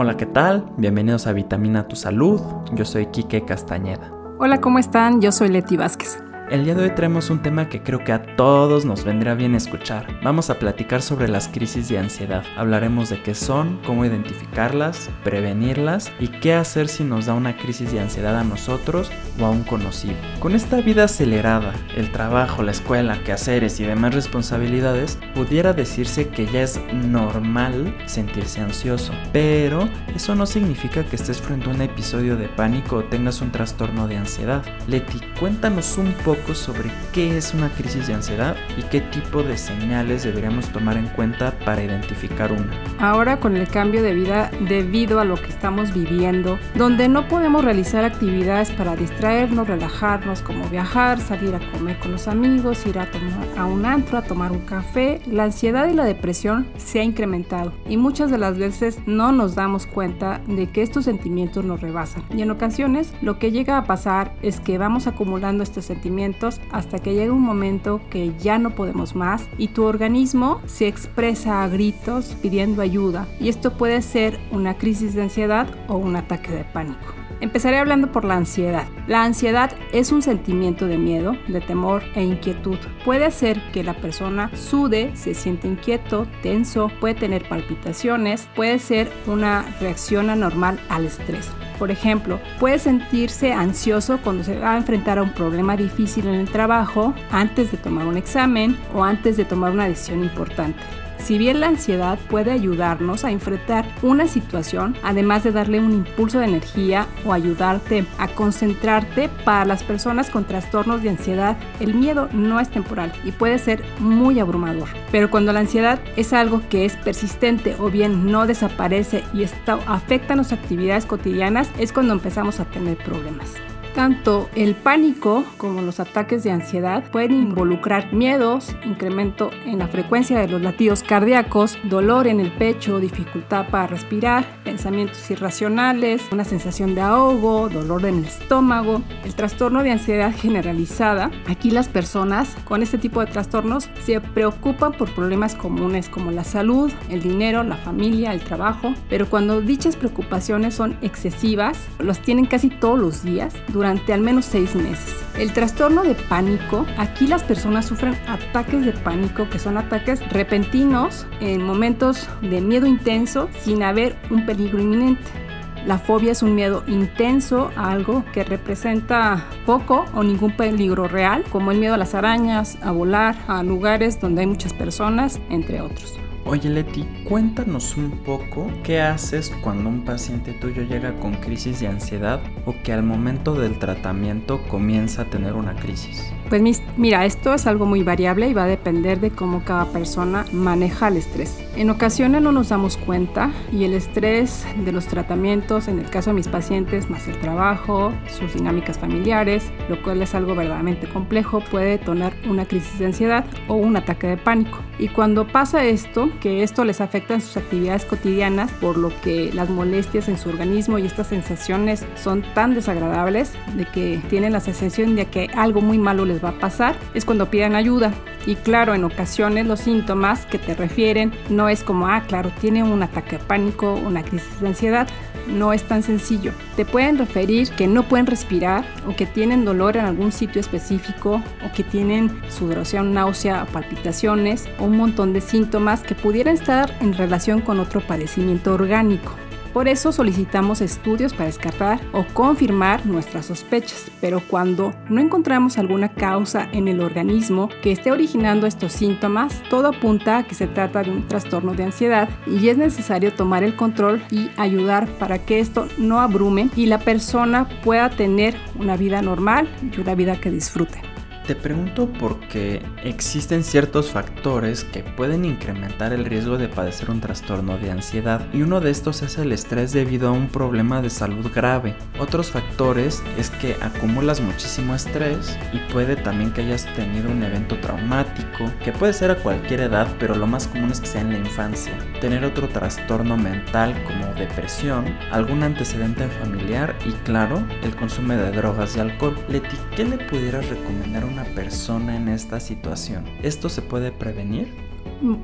Hola, ¿qué tal? Bienvenidos a Vitamina Tu Salud. Yo soy Quique Castañeda. Hola, ¿cómo están? Yo soy Leti Vázquez. El día de hoy traemos un tema que creo que a todos nos vendrá bien escuchar. Vamos a platicar sobre las crisis de ansiedad. Hablaremos de qué son, cómo identificarlas, prevenirlas y qué hacer si nos da una crisis de ansiedad a nosotros o a un conocido. Con esta vida acelerada, el trabajo, la escuela, quehaceres y demás responsabilidades, pudiera decirse que ya es normal sentirse ansioso. Pero eso no significa que estés frente a un episodio de pánico o tengas un trastorno de ansiedad. Leti, cuéntanos un poco sobre qué es una crisis de ansiedad y qué tipo de señales deberíamos tomar en cuenta para identificar una. Ahora con el cambio de vida debido a lo que estamos viviendo, donde no podemos realizar actividades para distraernos, relajarnos, como viajar, salir a comer con los amigos, ir a tomar a un antro, a tomar un café, la ansiedad y la depresión se ha incrementado y muchas de las veces no nos damos cuenta de que estos sentimientos nos rebasan. Y en ocasiones lo que llega a pasar es que vamos acumulando estos hasta que llega un momento que ya no podemos más y tu organismo se expresa a gritos pidiendo ayuda y esto puede ser una crisis de ansiedad o un ataque de pánico. Empezaré hablando por la ansiedad. La ansiedad es un sentimiento de miedo, de temor e inquietud. Puede hacer que la persona sude, se siente inquieto, tenso, puede tener palpitaciones, puede ser una reacción anormal al estrés. Por ejemplo, puede sentirse ansioso cuando se va a enfrentar a un problema difícil en el trabajo, antes de tomar un examen o antes de tomar una decisión importante. Si bien la ansiedad puede ayudarnos a enfrentar una situación, además de darle un impulso de energía o ayudarte a concentrarte, para las personas con trastornos de ansiedad, el miedo no es temporal y puede ser muy abrumador. Pero cuando la ansiedad es algo que es persistente o bien no desaparece y esto afecta nuestras actividades cotidianas, es cuando empezamos a tener problemas. Tanto el pánico como los ataques de ansiedad pueden involucrar miedos, incremento en la frecuencia de los latidos cardíacos, dolor en el pecho, dificultad para respirar, pensamientos irracionales, una sensación de ahogo, dolor en el estómago, el trastorno de ansiedad generalizada. Aquí las personas con este tipo de trastornos se preocupan por problemas comunes como la salud, el dinero, la familia, el trabajo, pero cuando dichas preocupaciones son excesivas, los tienen casi todos los días durante al menos seis meses. El trastorno de pánico, aquí las personas sufren ataques de pánico que son ataques repentinos en momentos de miedo intenso sin haber un peligro inminente. La fobia es un miedo intenso a algo que representa poco o ningún peligro real, como el miedo a las arañas, a volar, a lugares donde hay muchas personas, entre otros. Oye Leti, cuéntanos un poco qué haces cuando un paciente tuyo llega con crisis de ansiedad o que al momento del tratamiento comienza a tener una crisis. Pues mira, esto es algo muy variable y va a depender de cómo cada persona maneja el estrés. En ocasiones no nos damos cuenta y el estrés de los tratamientos, en el caso de mis pacientes, más el trabajo, sus dinámicas familiares, lo cual es algo verdaderamente complejo, puede detonar una crisis de ansiedad o un ataque de pánico. Y cuando pasa esto, que esto les afecta en sus actividades cotidianas, por lo que las molestias en su organismo y estas sensaciones son tan desagradables de que tienen la sensación de que algo muy malo les va a pasar, es cuando piden ayuda. Y claro, en ocasiones los síntomas que te refieren no es como, ah, claro, tiene un ataque de pánico, una crisis de ansiedad. No es tan sencillo. Te pueden referir que no pueden respirar o que tienen dolor en algún sitio específico o que tienen sudoración, náusea, palpitaciones o un montón de síntomas que pudieran estar en relación con otro padecimiento orgánico. Por eso solicitamos estudios para descartar o confirmar nuestras sospechas, pero cuando no encontramos alguna causa en el organismo que esté originando estos síntomas, todo apunta a que se trata de un trastorno de ansiedad y es necesario tomar el control y ayudar para que esto no abrume y la persona pueda tener una vida normal y una vida que disfrute. Te pregunto porque existen ciertos factores que pueden incrementar el riesgo de padecer un trastorno de ansiedad y uno de estos es el estrés debido a un problema de salud grave. Otros factores es que acumulas muchísimo estrés y puede también que hayas tenido un evento traumático que puede ser a cualquier edad pero lo más común es que sea en la infancia. Tener otro trastorno mental como depresión, algún antecedente familiar y claro el consumo de drogas y alcohol. Leti, ¿qué le pudieras recomendar a una persona en esta situación? ¿Esto se puede prevenir?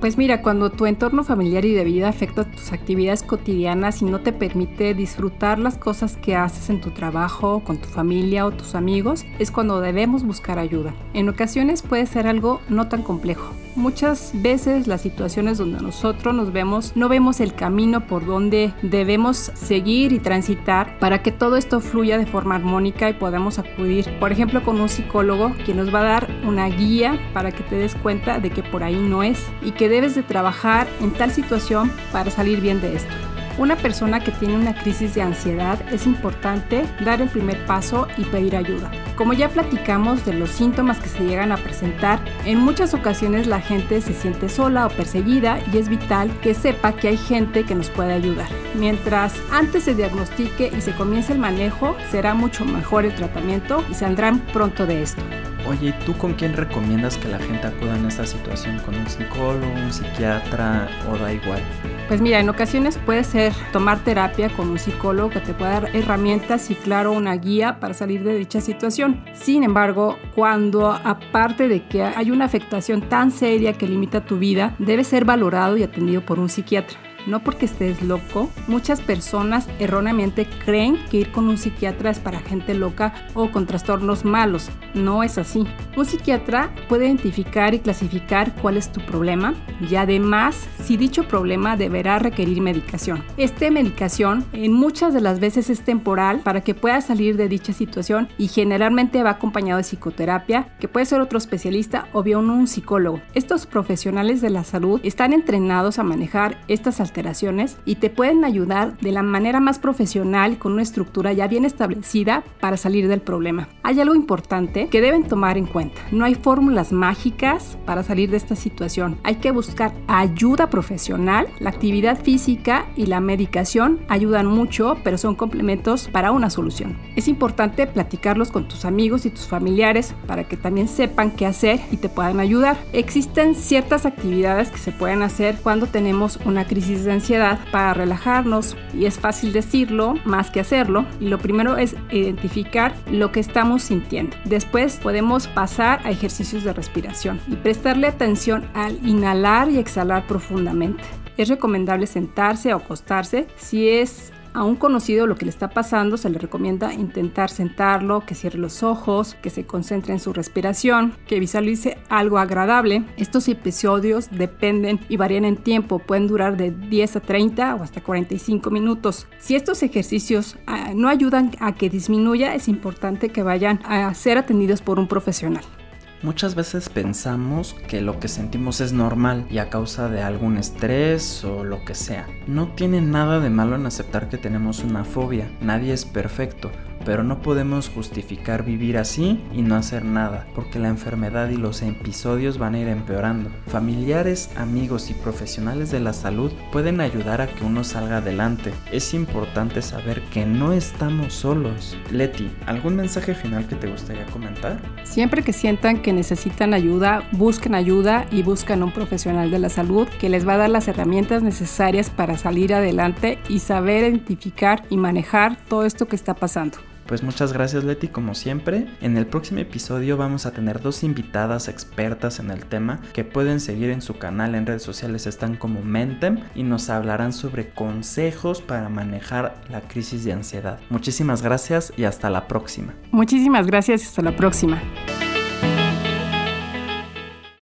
Pues mira, cuando tu entorno familiar y de vida afecta tus actividades cotidianas y no te permite disfrutar las cosas que haces en tu trabajo, con tu familia o tus amigos, es cuando debemos buscar ayuda. En ocasiones puede ser algo no tan complejo. Muchas veces las situaciones donde nosotros nos vemos no vemos el camino por donde debemos seguir y transitar para que todo esto fluya de forma armónica y podamos acudir, por ejemplo, con un psicólogo quien nos va a dar una guía para que te des cuenta de que por ahí no es y que debes de trabajar en tal situación para salir bien de esto. Una persona que tiene una crisis de ansiedad es importante dar el primer paso y pedir ayuda. Como ya platicamos de los síntomas que se llegan a presentar, en muchas ocasiones la gente se siente sola o perseguida y es vital que sepa que hay gente que nos puede ayudar. Mientras antes se diagnostique y se comience el manejo, será mucho mejor el tratamiento y saldrán pronto de esto. Oye, ¿tú con quién recomiendas que la gente acuda en esta situación? ¿Con un psicólogo, un psiquiatra o da igual? Pues mira, en ocasiones puede ser tomar terapia con un psicólogo que te pueda dar herramientas y claro una guía para salir de dicha situación. Sin embargo, cuando aparte de que hay una afectación tan seria que limita tu vida, debe ser valorado y atendido por un psiquiatra no porque estés loco. Muchas personas erróneamente creen que ir con un psiquiatra es para gente loca o con trastornos malos. No es así. Un psiquiatra puede identificar y clasificar cuál es tu problema y además si dicho problema deberá requerir medicación. Esta medicación en muchas de las veces es temporal para que puedas salir de dicha situación y generalmente va acompañado de psicoterapia, que puede ser otro especialista o bien un psicólogo. Estos profesionales de la salud están entrenados a manejar estas alternativas y te pueden ayudar de la manera más profesional con una estructura ya bien establecida para salir del problema. Hay algo importante que deben tomar en cuenta. No hay fórmulas mágicas para salir de esta situación. Hay que buscar ayuda profesional. La actividad física y la medicación ayudan mucho, pero son complementos para una solución. Es importante platicarlos con tus amigos y tus familiares para que también sepan qué hacer y te puedan ayudar. Existen ciertas actividades que se pueden hacer cuando tenemos una crisis de ansiedad para relajarnos y es fácil decirlo más que hacerlo. Y lo primero es identificar lo que estamos sintiendo. Después podemos pasar a ejercicios de respiración y prestarle atención al inhalar y exhalar profundamente. Es recomendable sentarse o acostarse si es a un conocido lo que le está pasando, se le recomienda intentar sentarlo, que cierre los ojos, que se concentre en su respiración, que visualice algo agradable. Estos episodios dependen y varían en tiempo, pueden durar de 10 a 30 o hasta 45 minutos. Si estos ejercicios ah, no ayudan a que disminuya, es importante que vayan a ser atendidos por un profesional. Muchas veces pensamos que lo que sentimos es normal y a causa de algún estrés o lo que sea. No tiene nada de malo en aceptar que tenemos una fobia. Nadie es perfecto pero no podemos justificar vivir así y no hacer nada, porque la enfermedad y los episodios van a ir empeorando. Familiares, amigos y profesionales de la salud pueden ayudar a que uno salga adelante. Es importante saber que no estamos solos. Leti, ¿algún mensaje final que te gustaría comentar? Siempre que sientan que necesitan ayuda, busquen ayuda y buscan un profesional de la salud que les va a dar las herramientas necesarias para salir adelante y saber identificar y manejar todo esto que está pasando. Pues muchas gracias Leti como siempre. En el próximo episodio vamos a tener dos invitadas expertas en el tema que pueden seguir en su canal en redes sociales están como Mentem y nos hablarán sobre consejos para manejar la crisis de ansiedad. Muchísimas gracias y hasta la próxima. Muchísimas gracias y hasta la próxima.